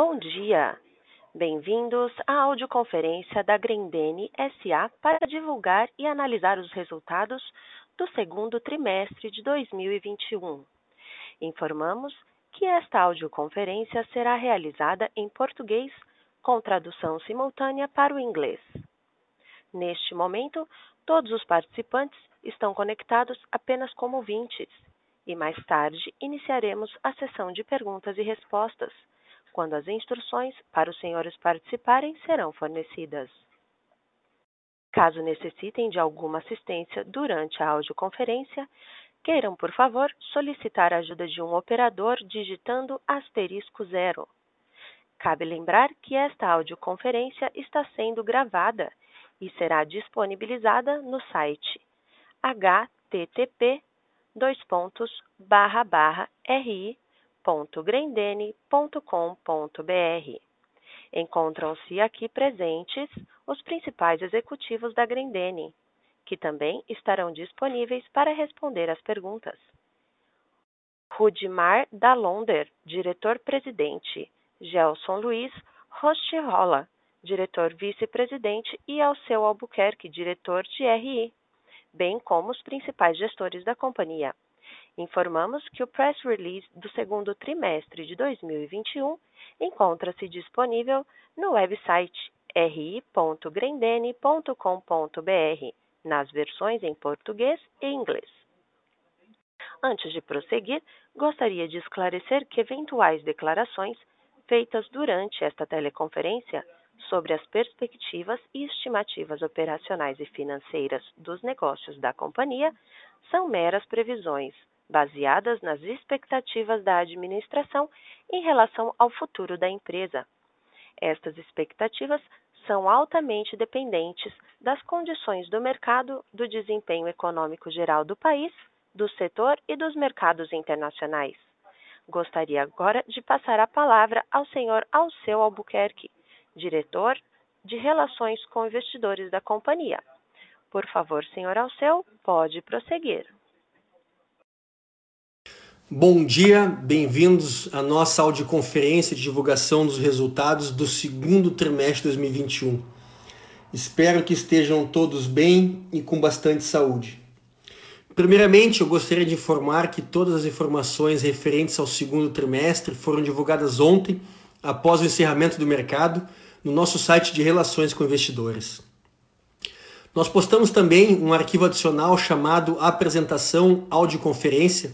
Bom dia! Bem-vindos à audioconferência da Grendene SA para divulgar e analisar os resultados do segundo trimestre de 2021. Informamos que esta audioconferência será realizada em português com tradução simultânea para o inglês. Neste momento, todos os participantes estão conectados apenas como ouvintes e mais tarde iniciaremos a sessão de perguntas e respostas, quando as instruções para os senhores participarem serão fornecidas. Caso necessitem de alguma assistência durante a audioconferência, queiram, por favor, solicitar a ajuda de um operador digitando asterisco zero. Cabe lembrar que esta audioconferência está sendo gravada e será disponibilizada no site http ri.grendene.com.br. Encontram-se aqui presentes os principais executivos da Grendene, que também estarão disponíveis para responder às perguntas. Rudimar Dalonder, diretor-presidente, Gelson Luiz Rostirola, diretor vice-presidente, e Alceu Albuquerque, diretor de RI bem como os principais gestores da companhia. Informamos que o press release do segundo trimestre de 2021 encontra-se disponível no website ri.grendene.com.br, nas versões em português e inglês. Antes de prosseguir, gostaria de esclarecer que eventuais declarações feitas durante esta teleconferência sobre as perspectivas e estimativas operacionais e financeiras dos negócios da companhia são meras previsões, baseadas nas expectativas da administração em relação ao futuro da empresa. Estas expectativas são altamente dependentes das condições do mercado, do desempenho econômico geral do país, do setor e dos mercados internacionais. Gostaria agora de passar a palavra ao senhor Alceu Albuquerque, diretor de Relações com Investidores da companhia. Por favor, senhor Alceu, pode prosseguir. Bom dia, bem-vindos à nossa audioconferência de divulgação dos resultados do segundo trimestre de 2021. Espero que estejam todos bem e com bastante saúde. Primeiramente, eu gostaria de informar que todas as informações referentes ao segundo trimestre foram divulgadas ontem, após o encerramento do mercado, no nosso site de relações com investidores. Nós postamos também um arquivo adicional chamado Apresentação Audioconferência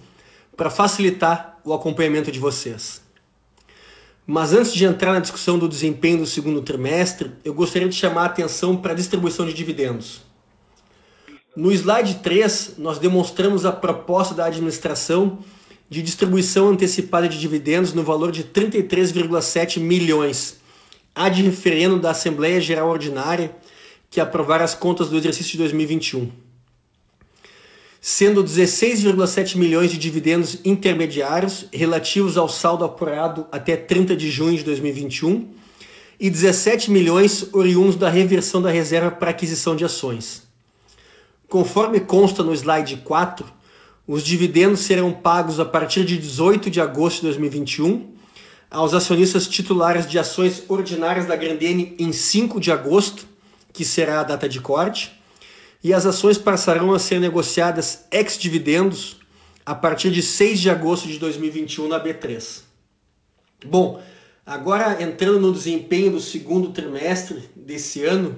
para facilitar o acompanhamento de vocês. Mas antes de entrar na discussão do desempenho do segundo trimestre, eu gostaria de chamar a atenção para a distribuição de dividendos. No slide 3, nós demonstramos a proposta da administração de distribuição antecipada de dividendos no valor de 33,7 milhões, ad referendo da Assembleia Geral Ordinária que aprovar as contas do exercício de 2021. Sendo 16,7 milhões de dividendos intermediários relativos ao saldo apurado até 30 de junho de 2021 e 17 milhões oriundos da reversão da reserva para aquisição de ações. Conforme consta no slide 4, os dividendos serão pagos a partir de 18 de agosto de 2021 aos acionistas titulares de ações ordinárias da Grandene em 5 de agosto, que será a data de corte, e as ações passarão a ser negociadas ex-dividendos a partir de 6 de agosto de 2021 na B3. Bom, agora entrando no desempenho do segundo trimestre desse ano,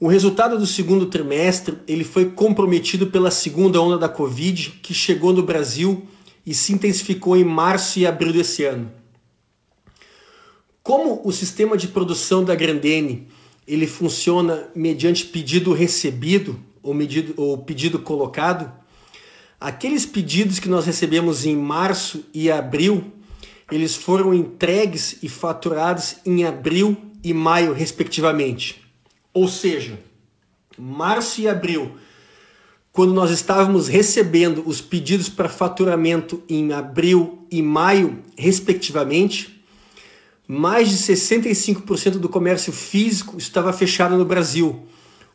o resultado do segundo trimestre ele foi comprometido pela segunda onda da Covid, que chegou no Brasil e se intensificou em março e abril desse ano. Como o sistema de produção da Grandene ele funciona mediante pedido recebido ou, medido, ou pedido colocado, aqueles pedidos que nós recebemos em março e abril, eles foram entregues e faturados em abril e maio, respectivamente. Ou seja, março e abril, quando nós estávamos recebendo os pedidos para faturamento em abril e maio, respectivamente, mais de 65% do comércio físico estava fechado no Brasil,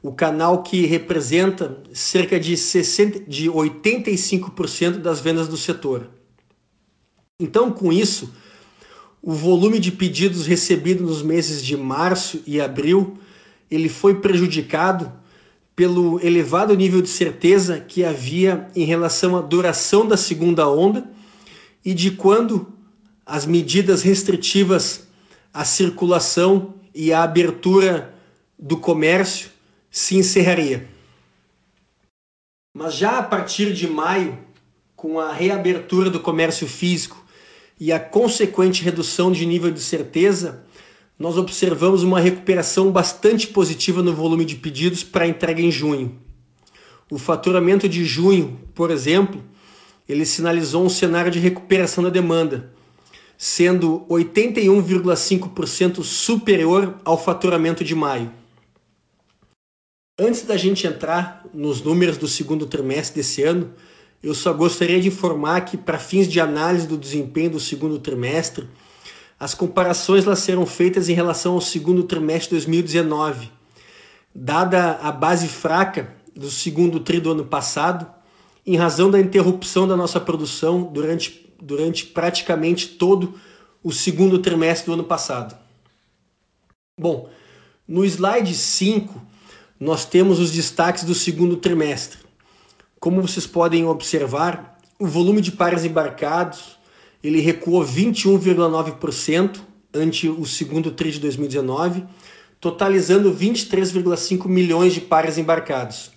o canal que representa cerca de, 60, de 85% das vendas do setor. Então, com isso, o volume de pedidos recebidos nos meses de março e abril ele foi prejudicado pelo elevado nível de certeza que havia em relação à duração da segunda onda e de quando as medidas restritivas à circulação e à abertura do comércio se encerraria. Mas já a partir de maio, com a reabertura do comércio físico e a consequente redução de nível de certeza, nós observamos uma recuperação bastante positiva no volume de pedidos para entrega em junho. O faturamento de junho, por exemplo, ele sinalizou um cenário de recuperação da demanda, sendo 81,5% superior ao faturamento de maio. Antes da gente entrar nos números do segundo trimestre desse ano, eu só gostaria de informar que, para fins de análise do desempenho do segundo trimestre, as comparações lá serão feitas em relação ao segundo trimestre de 2019. Dada a base fraca do segundo tri do ano passado, em razão da interrupção da nossa produção durante, durante praticamente todo o segundo trimestre do ano passado. Bom, no slide 5, nós temos os destaques do segundo trimestre. Como vocês podem observar, o volume de pares embarcados ele recuou 21,9% ante o segundo tri de 2019, totalizando 23,5 milhões de pares embarcados.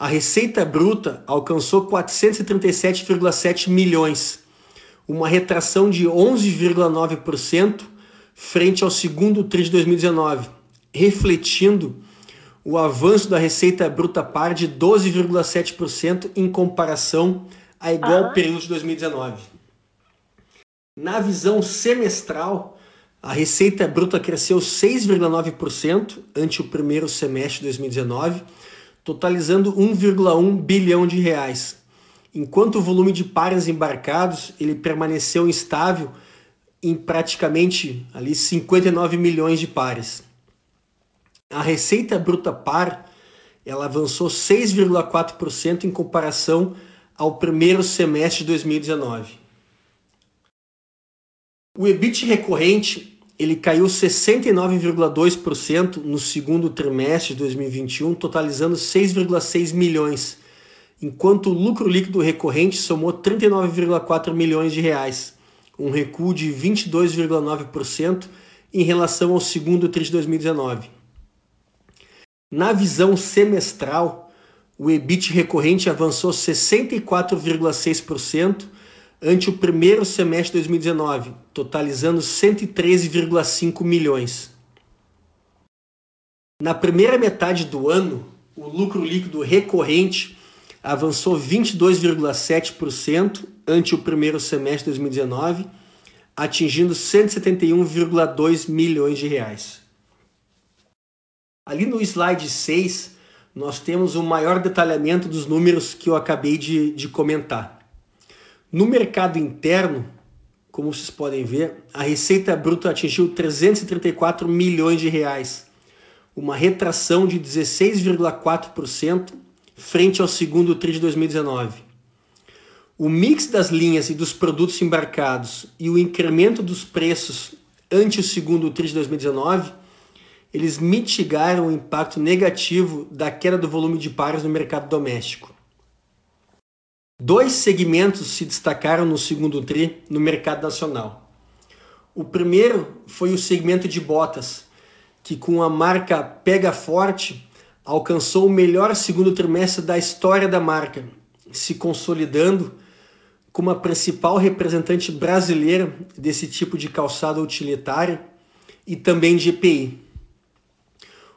A receita bruta alcançou 437,7 milhões, uma retração de 11,9% frente ao segundo tri de 2019, refletindo o avanço da receita bruta par de 12,7% em comparação a igual uhum. período de 2019. Na visão semestral, a receita bruta cresceu 6,9% ante o primeiro semestre de 2019, totalizando 1,1 bilhão de reais, enquanto o volume de pares embarcados ele permaneceu instável em praticamente ali 59 milhões de pares. A receita bruta par ela avançou 6,4% em comparação ao primeiro semestre de 2019. O EBIT recorrente ele caiu 69,2% no segundo trimestre de 2021, totalizando 6,6 milhões, enquanto o lucro líquido recorrente somou 39,4 milhões de reais, um recuo de 22,9% em relação ao segundo trimestre de 2019. Na visão semestral, o EBIT recorrente avançou 64,6% ante o primeiro semestre de 2019, totalizando 113,5 milhões. Na primeira metade do ano, o lucro líquido recorrente avançou 22,7% ante o primeiro semestre de 2019, atingindo 171,2 milhões de reais. Ali no slide 6, nós temos o um maior detalhamento dos números que eu acabei de, de comentar. No mercado interno, como vocês podem ver, a receita bruta atingiu 334 milhões de reais, uma retração de 16,4% frente ao segundo tri de 2019. O mix das linhas e dos produtos embarcados e o incremento dos preços ante o segundo tri de 2019 eles mitigaram o impacto negativo da queda do volume de pares no mercado doméstico. Dois segmentos se destacaram no segundo TRI no mercado nacional. O primeiro foi o segmento de botas, que com a marca Pega Forte alcançou o melhor segundo trimestre da história da marca, se consolidando como a principal representante brasileira desse tipo de calçado utilitário e também de EPI.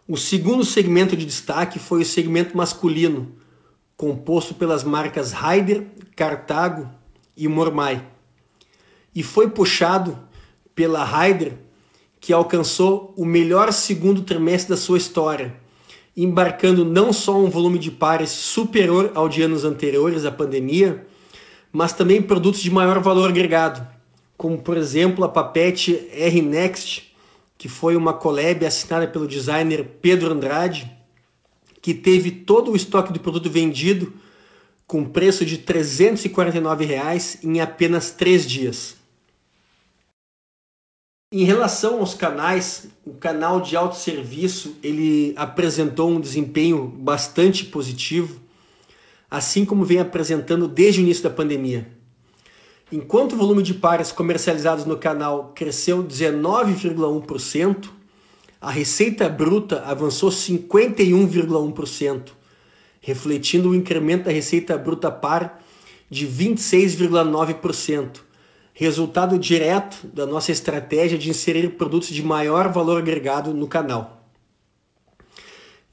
O segundo segmento de destaque foi o segmento masculino, composto pelas marcas Raider, Cartago e Mormai. E foi puxado pela Raider, que alcançou o melhor segundo trimestre da sua história, embarcando não só um volume de pares superior ao de anos anteriores à pandemia, mas também produtos de maior valor agregado, como por exemplo a Papete R Next, que foi uma collab assinada pelo designer Pedro Andrade, que teve todo o estoque do produto vendido com preço de 349 reais em apenas três dias. Em relação aos canais, o canal de autosserviço ele apresentou um desempenho bastante positivo, assim como vem apresentando desde o início da pandemia. Enquanto o volume de pares comercializados no canal cresceu 19,1%, a receita bruta avançou 51,1%, refletindo o incremento da receita bruta par de 26,9%, resultado direto da nossa estratégia de inserir produtos de maior valor agregado no canal.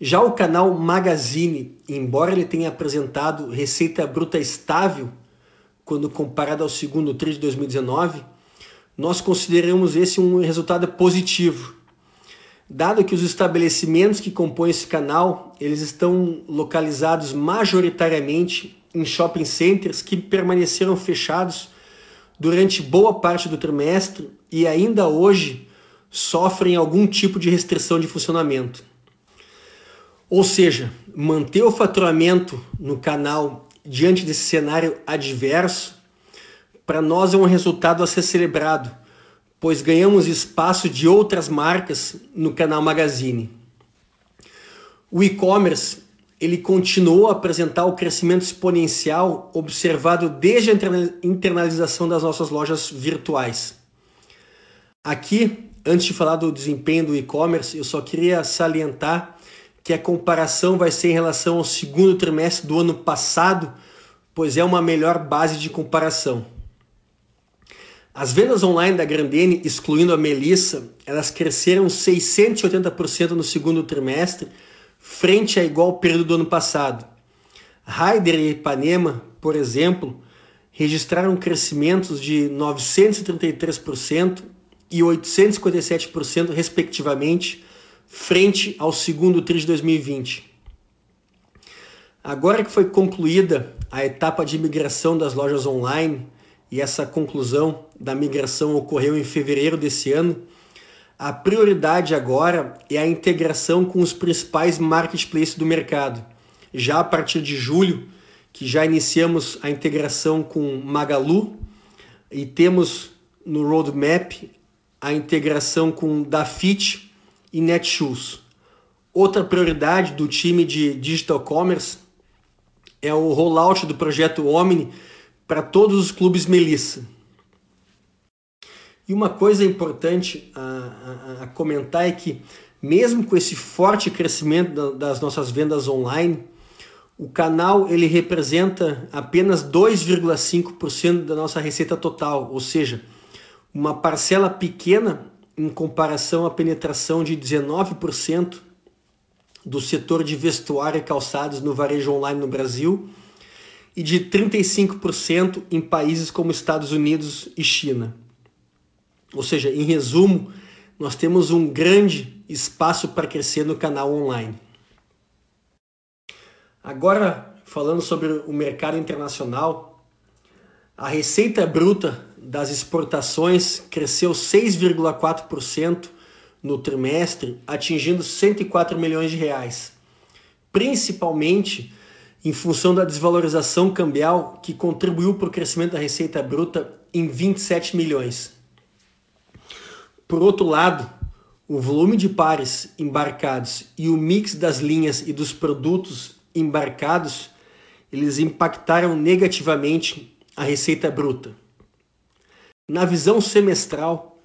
Já o canal Magazine, embora ele tenha apresentado receita bruta estável quando comparado ao segundo TRI de 2019, nós consideramos esse um resultado positivo, dado que os estabelecimentos que compõem esse canal, eles estão localizados majoritariamente em shopping centers que permaneceram fechados durante boa parte do trimestre e ainda hoje sofrem algum tipo de restrição de funcionamento. Ou seja, manter o faturamento no canal diante desse cenário adverso, para nós é um resultado a ser celebrado, pois ganhamos espaço de outras marcas no canal Magazine. O e-commerce ele continuou a apresentar o crescimento exponencial observado desde a internalização das nossas lojas virtuais. Aqui, antes de falar do desempenho do e-commerce, eu só queria salientar que a comparação vai ser em relação ao segundo trimestre do ano passado, pois é uma melhor base de comparação. As vendas online da Grandene, excluindo a Melissa, elas cresceram 680% no segundo trimestre, frente a igual período do ano passado. Raider e Ipanema, por exemplo, registraram crescimentos de 933% e 857%, respectivamente, frente ao segundo TRI de 2020. Agora que foi concluída a etapa de migração das lojas online, e essa conclusão da migração ocorreu em fevereiro desse ano, a prioridade agora é a integração com os principais marketplaces do mercado. Já a partir de julho, que já iniciamos a integração com Magalu e temos no roadmap a integração com Dafit e Netshoes. Outra prioridade do time de Digital Commerce é o rollout do projeto Omni para todos os clubes Melissa. E uma coisa importante a, a, a, comentar é que, mesmo com esse forte crescimento das nossas vendas online, o canal ele representa apenas 2,5% da nossa receita total, ou seja, uma parcela pequena em comparação à penetração de 19% do setor de vestuário e calçados no varejo online no Brasil e de 35% em países como Estados Unidos e China. Ou seja, em resumo, nós temos um grande espaço para crescer no canal online. Agora, falando sobre o mercado internacional, a receita bruta das exportações cresceu 6,4% no trimestre, atingindo 104 milhões de reais, principalmente em função da desvalorização cambial que contribuiu para o crescimento da receita bruta em 27 milhões. Por outro lado, o volume de pares embarcados e o mix das linhas e dos produtos embarcados, eles impactaram negativamente a receita bruta. Na visão semestral,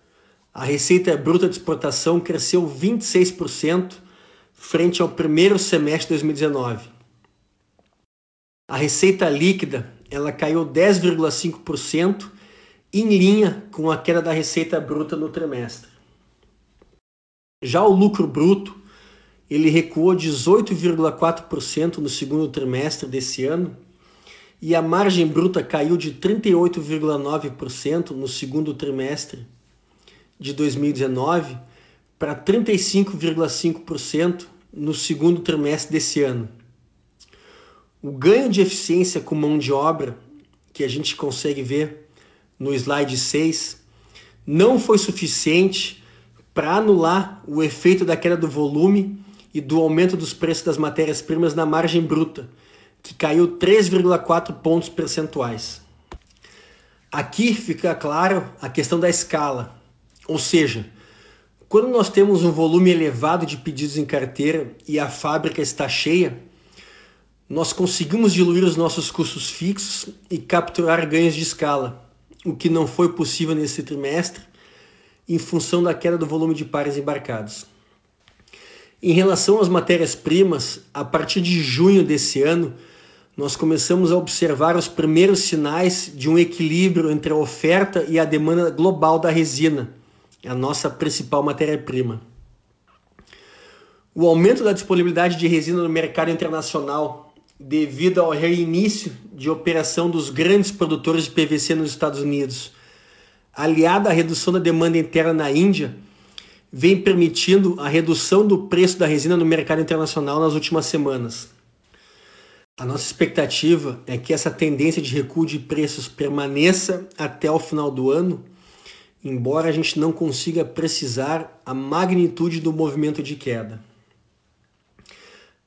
a receita bruta de exportação cresceu 26% frente ao primeiro semestre de 2019. A receita líquida ela caiu 10,5% em linha com a queda da receita bruta no trimestre. Já o lucro bruto ele recuou 18,4% no segundo trimestre desse ano e a margem bruta caiu de 38,9% no segundo trimestre de 2019 para 35,5% no segundo trimestre desse ano. O ganho de eficiência com mão de obra, que a gente consegue ver no slide 6, não foi suficiente para anular o efeito da queda do volume e do aumento dos preços das matérias-primas na margem bruta, que caiu 3,4 pontos percentuais. Aqui fica claro a questão da escala. Ou seja, quando nós temos um volume elevado de pedidos em carteira e a fábrica está cheia, nós conseguimos diluir os nossos custos fixos e capturar ganhos de escala, o que não foi possível nesse trimestre em função da queda do volume de pares embarcados. Em relação às matérias-primas, a partir de junho desse ano, nós começamos a observar os primeiros sinais de um equilíbrio entre a oferta e a demanda global da resina, a nossa principal matéria-prima. O aumento da disponibilidade de resina no mercado internacional, devido ao reinício de operação dos grandes produtores de PVC nos Estados Unidos, aliado à redução da demanda interna na Índia, vem permitindo a redução do preço da resina no mercado internacional nas últimas semanas. A nossa expectativa é que essa tendência de recuo de preços permaneça até o final do ano, embora a gente não consiga precisar a magnitude do movimento de queda.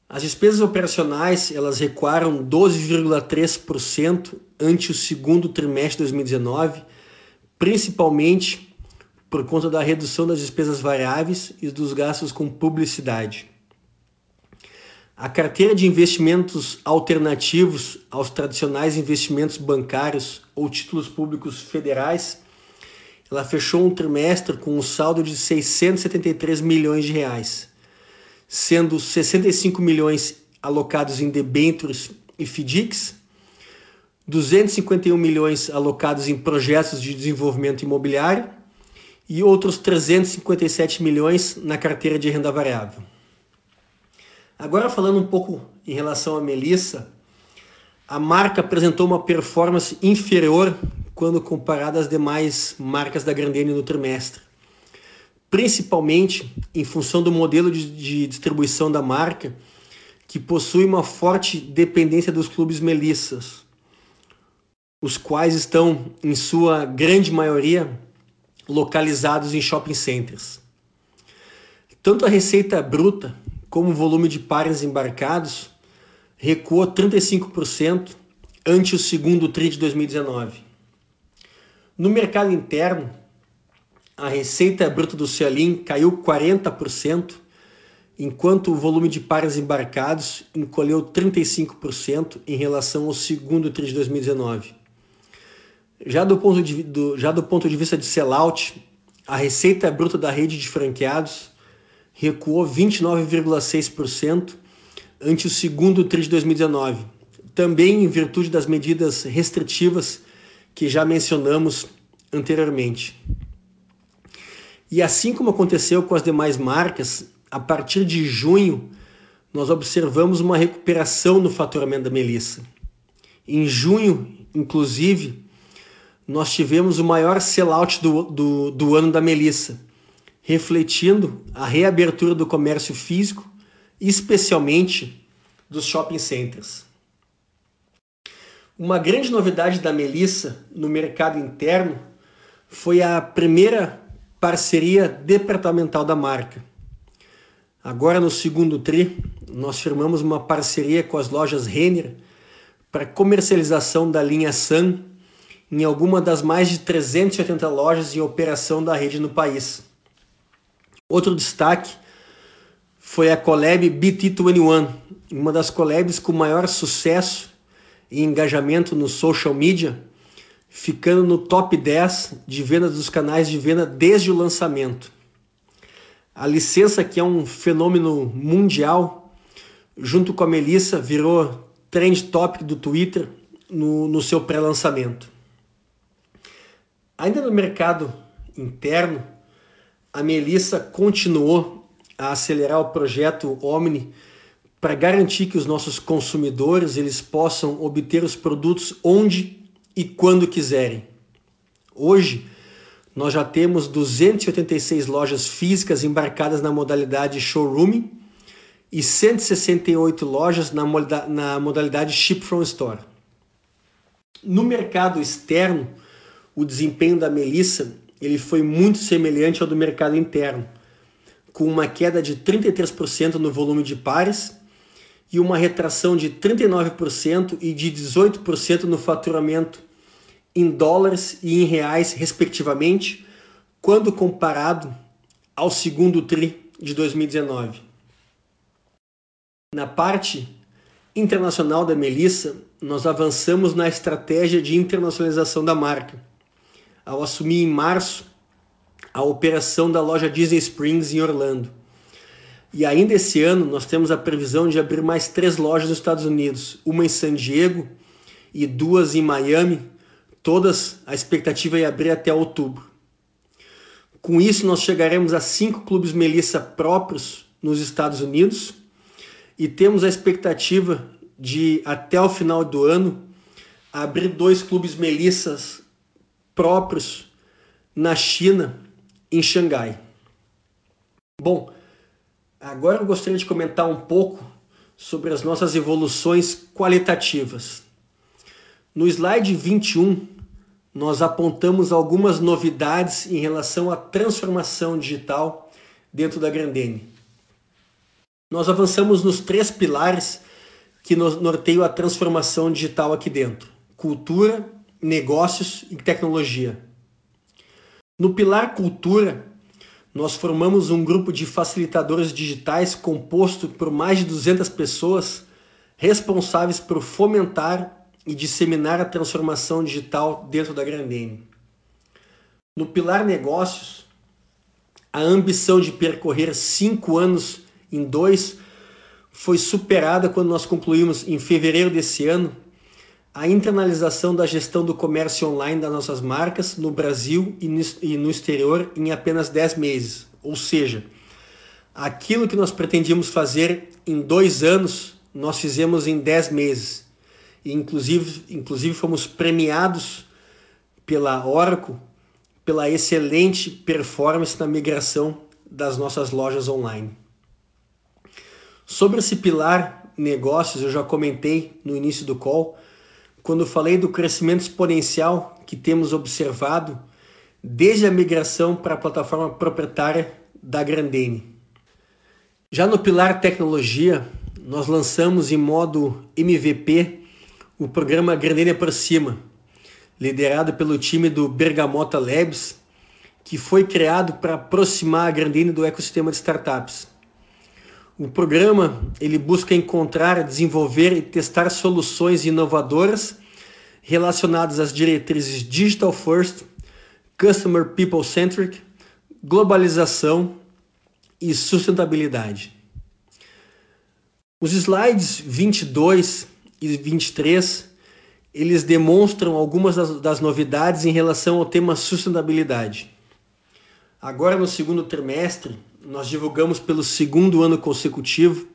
As despesas operacionais elas recuaram 12,3% ante o segundo trimestre de 2019, principalmente por conta da redução das despesas variáveis e dos gastos com publicidade. A carteira de investimentos alternativos aos tradicionais investimentos bancários ou títulos públicos federais, ela fechou um trimestre com um saldo de 673 milhões de reais, sendo 65 milhões alocados em debêntures e FDICs, 251 milhões alocados em projetos de desenvolvimento imobiliário e outros 357 milhões na carteira de renda variável. Agora falando um pouco em relação à Melissa, a marca apresentou uma performance inferior quando comparada às demais marcas da Grandene no trimestre, principalmente em função do modelo de, de distribuição da marca, que possui uma forte dependência dos clubes melissas, os quais estão, em sua grande maioria, localizados em shopping centers. Tanto a receita bruta como o volume de pares embarcados recuou 35% ante o segundo TRI de 2019. No mercado interno, a receita bruta do Cialim caiu 40%, enquanto o volume de pares embarcados encolheu 35% em relação ao segundo TRI de 2019. Já do ponto de, do, já do ponto de vista de sellout, a receita bruta da rede de franqueados recuou 29,6% ante o segundo TRI de 2019, também em virtude das medidas restritivas que já mencionamos anteriormente. E assim como aconteceu com as demais marcas, a partir de junho nós observamos uma recuperação no faturamento da Melissa. Em junho, inclusive, nós tivemos o maior sellout do, do, do ano da Melissa, refletindo a reabertura do comércio físico, especialmente dos shopping centers. Uma grande novidade da Melissa no mercado interno foi a primeira parceria departamental da marca. Agora no segundo tri, nós firmamos uma parceria com as lojas Renner para comercialização da linha Sun em alguma das mais de 380 lojas em operação da rede no país. Outro destaque foi a collab BT21, uma das collabs com maior sucesso e engajamento no social media, ficando no top 10 de vendas dos canais de venda desde o lançamento. A licença, que é um fenômeno mundial, junto com a Melissa, virou trend topic do Twitter no, no seu pré-lançamento. Ainda no mercado interno, a Melissa continuou a acelerar o projeto Omni para garantir que os nossos consumidores eles possam obter os produtos onde e quando quiserem. Hoje, nós já temos 286 lojas físicas embarcadas na modalidade showroom e 168 lojas na modalidade ship from store. No mercado externo, o desempenho da Melissa ele foi muito semelhante ao do mercado interno, com uma queda de 33% no volume de pares e uma retração de 39% e de 18% no faturamento em dólares e em reais, respectivamente, quando comparado ao segundo TRI de 2019. Na parte internacional da Melissa, nós avançamos na estratégia de internacionalização da marca, ao assumir em março a operação da loja Disney Springs em Orlando. E ainda esse ano nós temos a previsão de abrir mais três lojas nos Estados Unidos, uma em San Diego e duas em Miami, todas a expectativa é abrir até outubro. Com isso nós chegaremos a cinco clubes Melissa próprios nos Estados Unidos e temos a expectativa de até o final do ano abrir dois clubes Melissas próprios na China, em Xangai. Bom, Agora eu gostaria de comentar um pouco sobre as nossas evoluções qualitativas. No slide 21, nós apontamos algumas novidades em relação à transformação digital dentro da Grandene. Nós avançamos nos três pilares que norteiam a transformação digital aqui dentro: cultura, negócios e tecnologia. No pilar cultura, nós formamos um grupo de facilitadores digitais composto por mais de 200 pessoas responsáveis por fomentar e disseminar a transformação digital dentro da Grandene. No pilar negócios, a ambição de percorrer cinco anos em dois foi superada quando nós concluímos em fevereiro desse ano a internalização da gestão do comércio online das nossas marcas no Brasil e no exterior em apenas 10 meses. Ou seja, aquilo que nós pretendíamos fazer em dois anos, nós fizemos em 10 meses. E inclusive, inclusive fomos premiados pela Oracle pela excelente performance na migração das nossas lojas online. Sobre esse pilar negócios, eu já comentei no início do call, quando falei do crescimento exponencial que temos observado desde a migração para a plataforma proprietária da Grandene. Já no pilar tecnologia, nós lançamos em modo MVP o programa Grandene Aproxima, liderado pelo time do Bergamota Labs, que foi criado para aproximar a Grandene do ecossistema de startups. O programa ele busca encontrar, desenvolver e testar soluções inovadoras relacionadas às diretrizes Digital First, Customer People Centric, globalização e sustentabilidade. Os slides 22 e 23 eles demonstram algumas das, das novidades em relação ao tema sustentabilidade. Agora no segundo trimestre, nós divulgamos pelo segundo ano consecutivo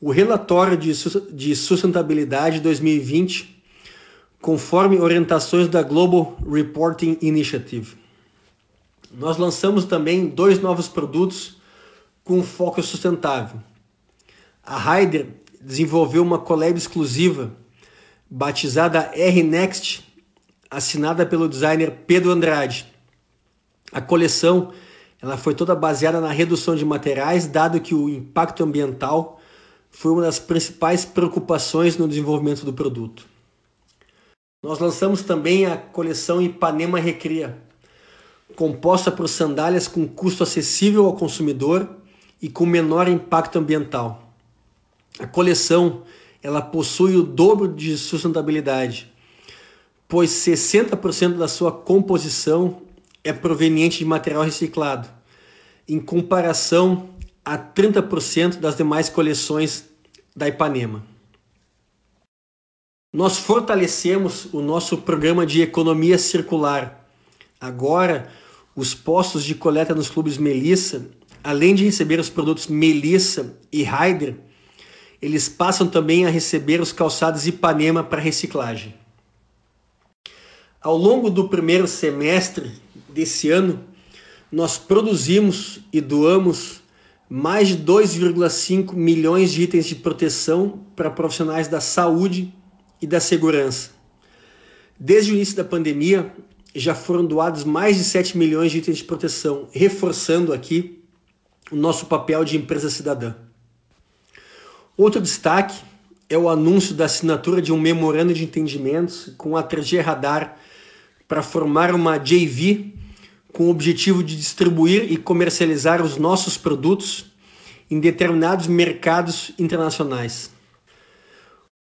o relatório de sustentabilidade 2020, conforme orientações da Global Reporting Initiative. Nós lançamos também dois novos produtos com foco sustentável. A Ryder desenvolveu uma collab exclusiva batizada R-Next, assinada pelo designer Pedro Andrade. A coleção ela foi toda baseada na redução de materiais, dado que o impacto ambiental foi uma das principais preocupações no desenvolvimento do produto. Nós lançamos também a coleção Ipanema Recria, composta por sandálias com custo acessível ao consumidor e com menor impacto ambiental. A coleção ela possui o dobro de sustentabilidade, pois 60% da sua composição é proveniente de material reciclado, em comparação a 30% das demais coleções da Ipanema. Nós fortalecemos o nosso programa de economia circular. Agora, os postos de coleta nos clubes Melissa, além de receber os produtos Melissa e Ryder, eles passam também a receber os calçados Ipanema para reciclagem. Ao longo do primeiro semestre desse ano, nós produzimos e doamos mais de 2,5 milhões de itens de proteção para profissionais da saúde e da segurança. Desde o início da pandemia, já foram doados mais de 7 milhões de itens de proteção, reforçando aqui o nosso papel de empresa cidadã. Outro destaque é o anúncio da assinatura de um memorando de entendimentos com a 3G Radar para formar uma JV com o objetivo de distribuir e comercializar os nossos produtos em determinados mercados internacionais.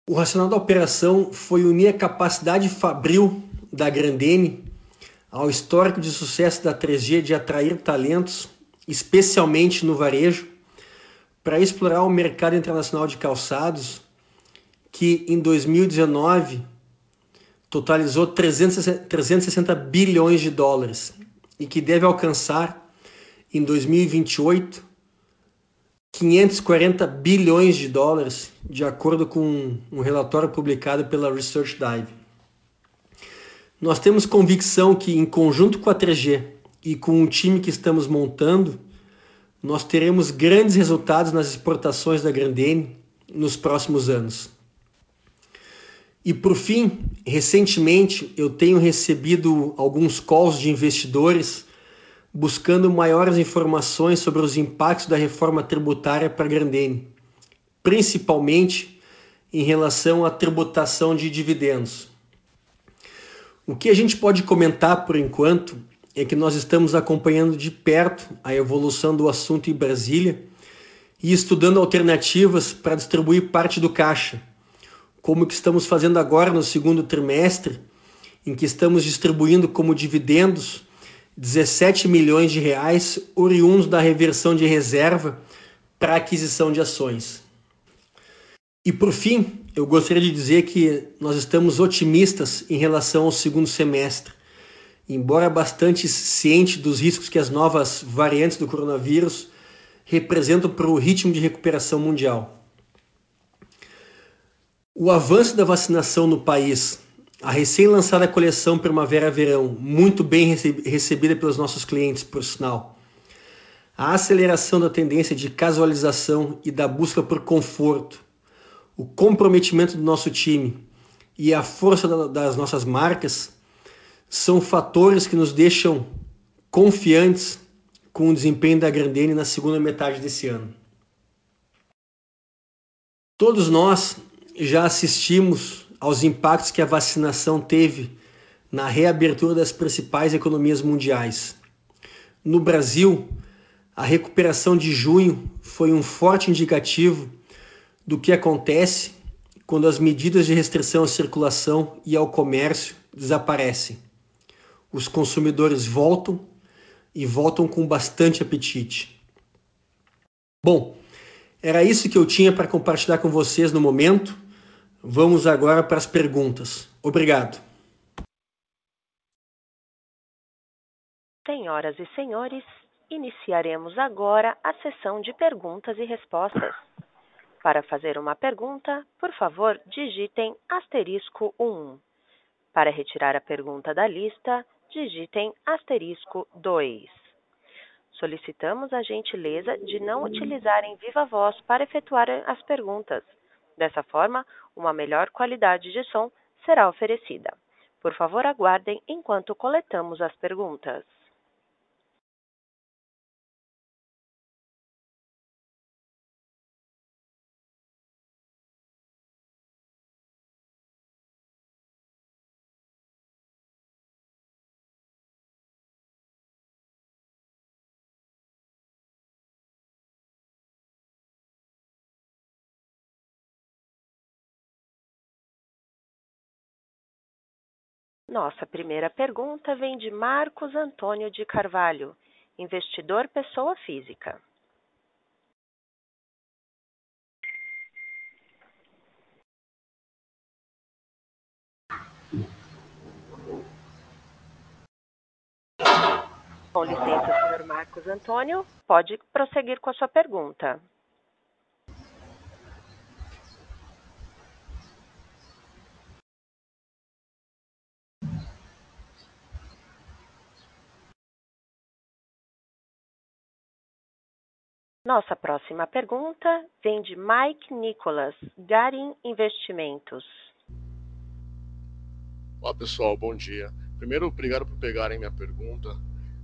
O racional da operação foi unir a capacidade fabril da Grandene ao histórico de sucesso da 3G de atrair talentos, especialmente no varejo, para explorar o mercado internacional de calçados, que em 2019 totalizou 360 bilhões de dólares e que deve alcançar em 2028 540 bilhões de dólares, de acordo com um relatório publicado pela Research Dive. Nós temos convicção que, em conjunto com a 3G e com o time que estamos montando, nós teremos grandes resultados nas exportações da Grandene nos próximos anos. E por fim, recentemente eu tenho recebido alguns calls de investidores buscando maiores informações sobre os impactos da reforma tributária para a Grandene, principalmente em relação à tributação de dividendos. O que a gente pode comentar por enquanto é que nós estamos acompanhando de perto a evolução do assunto em Brasília e estudando alternativas para distribuir parte do caixa como que estamos fazendo agora no segundo trimestre, em que estamos distribuindo como dividendos 17 milhões de reais oriundos da reversão de reserva para aquisição de ações. E por fim, eu gostaria de dizer que nós estamos otimistas em relação ao segundo semestre. Embora bastante ciente dos riscos que as novas variantes do coronavírus representam para o ritmo de recuperação mundial. O avanço da vacinação no país, a recém-lançada coleção Primavera-Verão, muito bem recebida pelos nossos clientes, por sinal. A aceleração da tendência de casualização e da busca por conforto, o comprometimento do nosso time e a força das nossas marcas são fatores que nos deixam confiantes com o desempenho da Grandene na segunda metade desse ano. Todos nós já assistimos aos impactos que a vacinação teve na reabertura das principais economias mundiais. No Brasil, a recuperação de junho foi um forte indicativo do que acontece quando as medidas de restrição à circulação e ao comércio desaparecem. Os consumidores voltam e voltam com bastante apetite. Bom, era isso que eu tinha para compartilhar com vocês no momento. Vamos agora para as perguntas. Obrigado. Senhoras e senhores, iniciaremos agora a sessão de perguntas e respostas. Para fazer uma pergunta, por favor, digitem asterisco 1. Para retirar a pergunta da lista, digitem asterisco 2. Solicitamos a gentileza de não utilizarem viva voz para efetuar as perguntas Dessa forma, uma melhor qualidade de som será oferecida. Por favor, aguardem enquanto coletamos as perguntas. Nossa primeira pergunta vem de Marcos Antônio de Carvalho, investidor pessoa física. Com licença, senhor Marcos Antônio, pode prosseguir com a sua pergunta. Nossa próxima pergunta vem de Mike Nicholas, Garin Investimentos. Olá pessoal, bom dia. Primeiro, obrigado por pegarem minha pergunta.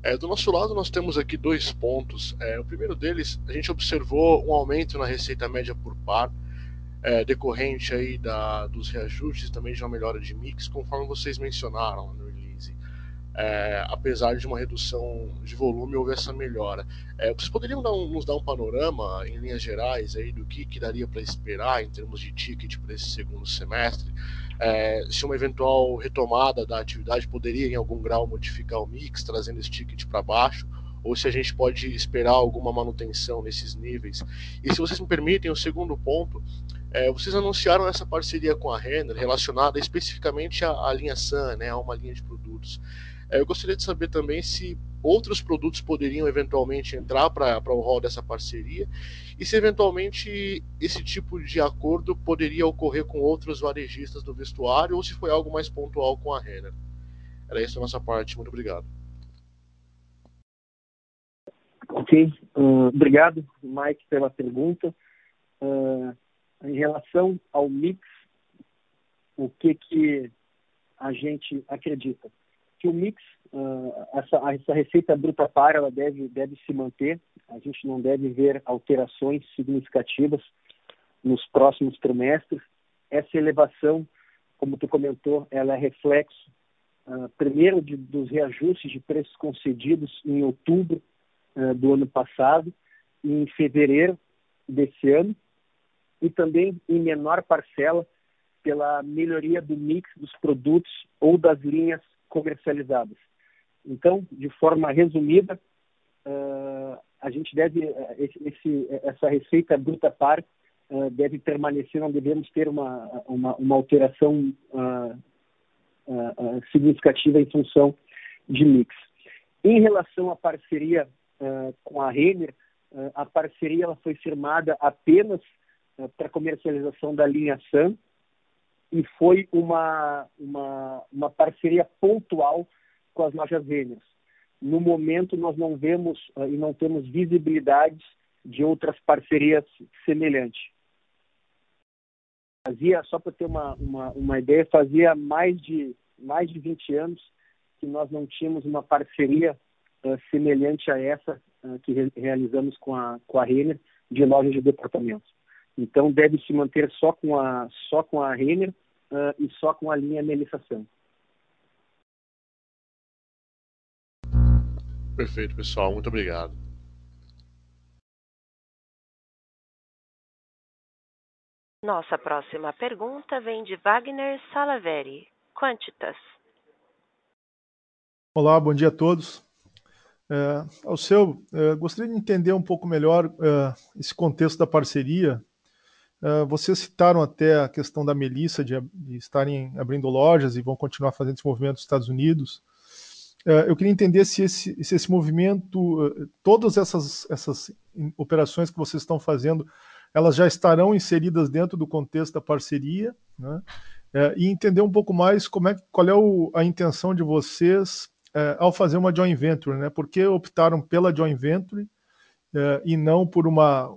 É, do nosso lado, nós temos aqui dois pontos. É, o primeiro deles, a gente observou um aumento na receita média por par, é, decorrente aí da, dos reajustes, também de uma melhora de mix, conforme vocês mencionaram release. É, apesar de uma redução de volume, houve essa melhora. É, vocês poderiam dar um, nos dar um panorama, em linhas gerais, aí, do que, que daria para esperar em termos de ticket para esse segundo semestre? É, se uma eventual retomada da atividade poderia, em algum grau, modificar o mix, trazendo esse ticket para baixo? ou se a gente pode esperar alguma manutenção nesses níveis. E se vocês me permitem, o segundo ponto, é, vocês anunciaram essa parceria com a Renner relacionada especificamente à, à linha Sun, né, a uma linha de produtos. É, eu gostaria de saber também se outros produtos poderiam eventualmente entrar para o rol dessa parceria e se eventualmente esse tipo de acordo poderia ocorrer com outros varejistas do vestuário ou se foi algo mais pontual com a Renner. Era isso da nossa parte. Muito obrigado. Ok, uh, obrigado, Mike, pela pergunta. Uh, em relação ao mix, o que que a gente acredita? Que o mix, uh, essa, essa receita bruta par, ela deve, deve se manter. A gente não deve ver alterações significativas nos próximos trimestres. Essa elevação, como tu comentou, ela é reflexo, primeiro, de, dos reajustes de preços concedidos em outubro uh, do ano passado, em fevereiro desse ano, e também em menor parcela pela melhoria do mix dos produtos ou das linhas comercializadas. Então, de forma resumida, uh, a gente deve esse, esse, essa receita bruta par uh, deve permanecer, não devemos ter uma uma, uma alteração uh, significativa em função de mix. Em relação à parceria com a Renner, a parceria ela foi firmada apenas para comercialização da linha Sam e foi uma, uma, uma parceria pontual com as lojas Renner. No momento, nós não vemos e não temos visibilidade de outras parcerias semelhantes. Fazia, só para ter uma, uma, uma ideia, fazia mais de, mais de 20 anos que nós não tínhamos uma parceria uh, semelhante a essa uh, que re realizamos com a, com a Renner de lojas de departamentos. Então, deve se manter só com a, só com a Renner uh, e só com a linha Melissa Perfeito, pessoal. Muito obrigado. Nossa próxima pergunta vem de Wagner Salaveri, Quantitas. Olá, bom dia a todos. É, ao seu, é, gostaria de entender um pouco melhor é, esse contexto da parceria. É, vocês citaram até a questão da Melissa de, de, estarem abrindo lojas e vão continuar fazendo esse movimento nos Estados Unidos. É, eu queria entender se esse, se esse movimento, é, todas essas, essas operações que vocês estão fazendo, elas já estarão inseridas dentro do contexto da parceria, né? e entender um pouco mais como é, qual é o, a intenção de vocês ao fazer uma joint venture, né? Por que optaram pela joint venture e não por uma,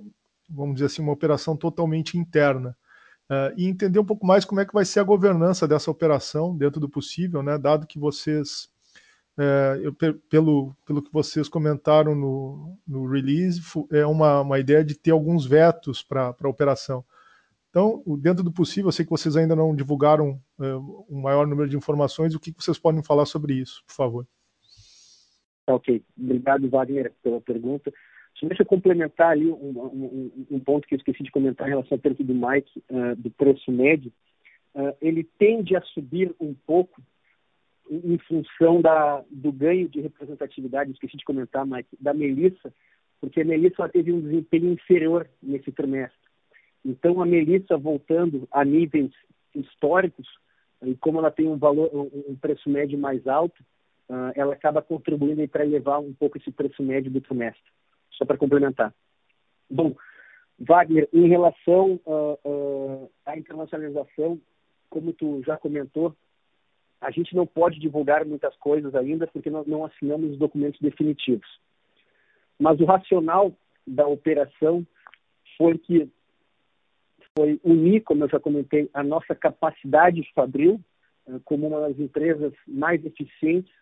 vamos dizer assim, uma operação totalmente interna? É, e entender um pouco mais como é que vai ser a governança dessa operação dentro do possível, né? Dado que vocês é, eu, pelo, pelo que vocês comentaram no, no release, é uma, uma ideia de ter alguns vetos para a operação. Então, dentro do possível, eu sei que vocês ainda não divulgaram uh, um maior número de informações. O que vocês podem falar sobre isso, por favor? Ok. Obrigado, Wagner, pela pergunta. Só deixa eu complementar ali um, um, um, ponto que eu esqueci de comentar em relação ao preço do Mike, uh, do preço médio. Uh, ele tende a subir um pouco em função da, do ganho de representatividade, esqueci de comentar, Mike, da Melissa, porque a Melissa teve um desempenho inferior nesse trimestre. Então, a Melissa voltando a níveis históricos, e como ela tem um valor, um preço médio mais alto, uh, ela acaba contribuindo para elevar um pouco esse preço médio do trimestre. Só para complementar. Bom, Wagner, em relação uh, uh, à internacionalização, como tu já comentou, a gente não pode divulgar muitas coisas ainda porque nós não assinamos os documentos definitivos. Mas o racional da operação foi que foi unir, como eu já comentei, a nossa capacidade fabril eh, como uma das empresas mais eficientes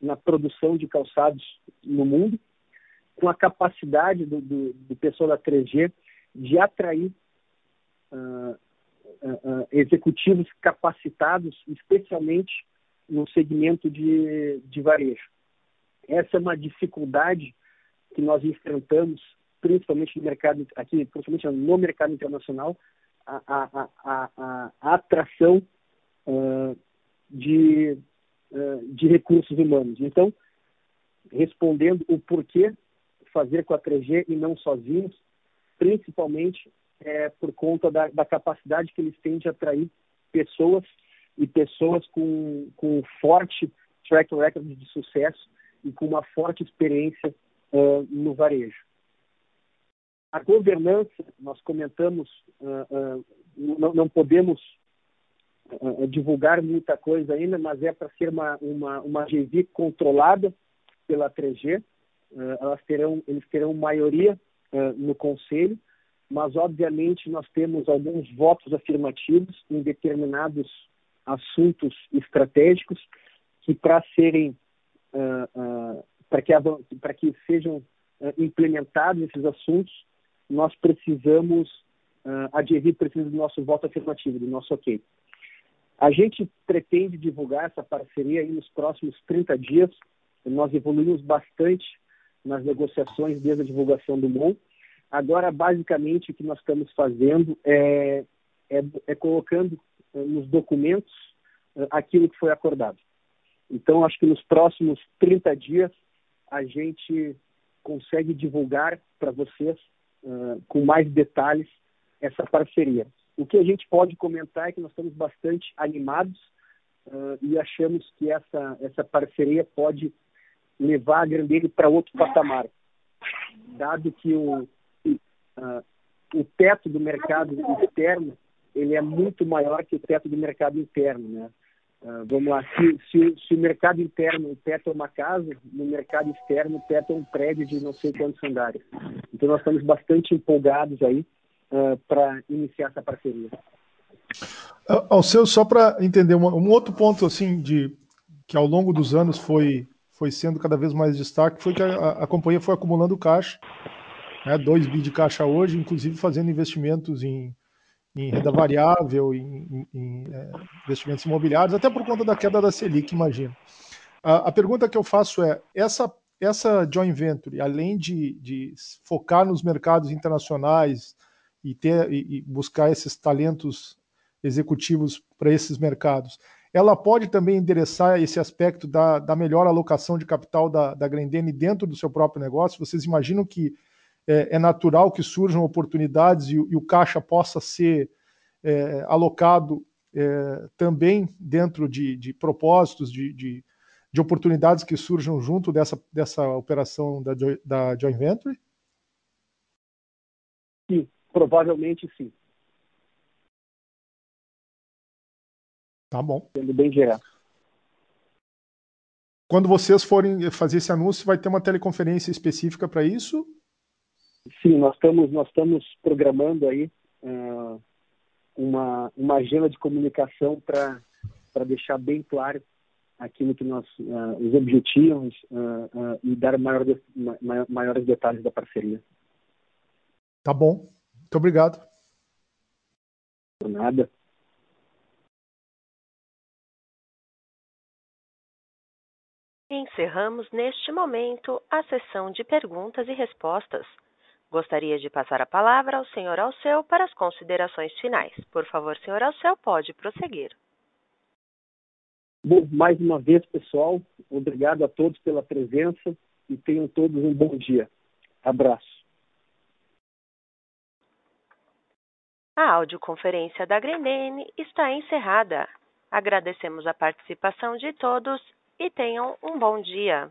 na produção de calçados no mundo, com a capacidade do, do, do pessoal da 3G de atrair uh, uh, executivos capacitados, especialmente no segmento de, de varejo. Essa é uma dificuldade que nós enfrentamos, principalmente no mercado aqui, principalmente no mercado internacional, a, a, a, a atração uh, de, de recursos humanos. Então, respondendo o porquê fazer com a 3G e não sozinhos, principalmente é, por conta da, da, capacidade que eles têm de atrair pessoas e pessoas com, com forte track record de sucesso e com uma forte experiência uh, no varejo. A governança, nós comentamos, uh, uh, não, não, podemos divulgar muita coisa ainda, mas é para ser uma, uma, uma GV controlada pela 3G. Elas terão, eles terão maioria no conselho, mas obviamente nós temos alguns votos afirmativos em determinados assuntos estratégicos que para serem uh, uh, para que para que sejam uh, implementados esses assuntos nós precisamos a DEVI precisa do nosso voto afirmativo do nosso ok. A gente pretende divulgar essa parceria nos próximos 30 dias. Nós evoluímos bastante nas negociações desde a divulgação do MON Agora, basicamente, o que nós estamos fazendo é, é, é colocando eh, nos documentos eh, aquilo que foi acordado. Então, acho que nos próximos 30 dias a gente consegue divulgar para vocês uh, com mais detalhes essa parceria. O que a gente pode comentar é que nós estamos bastante animados uh, e achamos que essa, essa parceria pode levar a Grandelli para outro patamar, dado que o, uh, o teto do mercado externo ele é muito maior que o teto do mercado interno, né? Uh, vamos lá, se, se, se, o mercado interno, o teto é uma casa, no mercado externo, o teto é um prédio de não sei quantos andares. Então, nós estamos bastante empolgados aí uh, para iniciar essa parceria. Ao seu, só para entender, um, um, outro ponto assim de que ao longo dos anos foi, foi sendo cada vez mais destaque foi que a, a companhia foi acumulando caixa né, 2 bi de caixa hoje, inclusive fazendo investimentos em, em renda variável, em, em, em é, investimentos imobiliários, até por conta da queda da Selic, imagino. A, a, pergunta que eu faço é: essa, essa joint venture, além de, de focar nos mercados internacionais e, ter, e, e buscar esses talentos executivos para esses mercados, ela pode também endereçar esse aspecto da, da melhor alocação de capital da, da Grendene dentro do seu próprio negócio? Vocês imaginam que é, é natural que surjam oportunidades e, e o caixa possa ser é, alocado é, também dentro de, de propósitos, de, de, de, oportunidades que surjam junto dessa, dessa operação da, da joint venture? Sim, provavelmente sim. Tá bom. Sendo bem direto. Quando vocês forem fazer esse anúncio, vai ter uma teleconferência específica para isso? Sim, nós estamos, nós estamos programando aí uh, uma, uma agenda de comunicação para deixar bem claro aquilo que nós, uh, os objetivos uh, e dar maior de, ma, maiores detalhes da parceria. Tá bom. Muito obrigado. Por nada. Encerramos neste momento a sessão de perguntas e respostas. Gostaria de passar a palavra ao senhor Alceu para as considerações finais. Por favor, senhor Alceu, pode prosseguir. Bom, mais uma vez, pessoal, obrigado a todos pela presença e tenham todos um bom dia. Abraço. A audioconferência da Grendene está encerrada. Agradecemos a participação de todos e tenham um bom dia.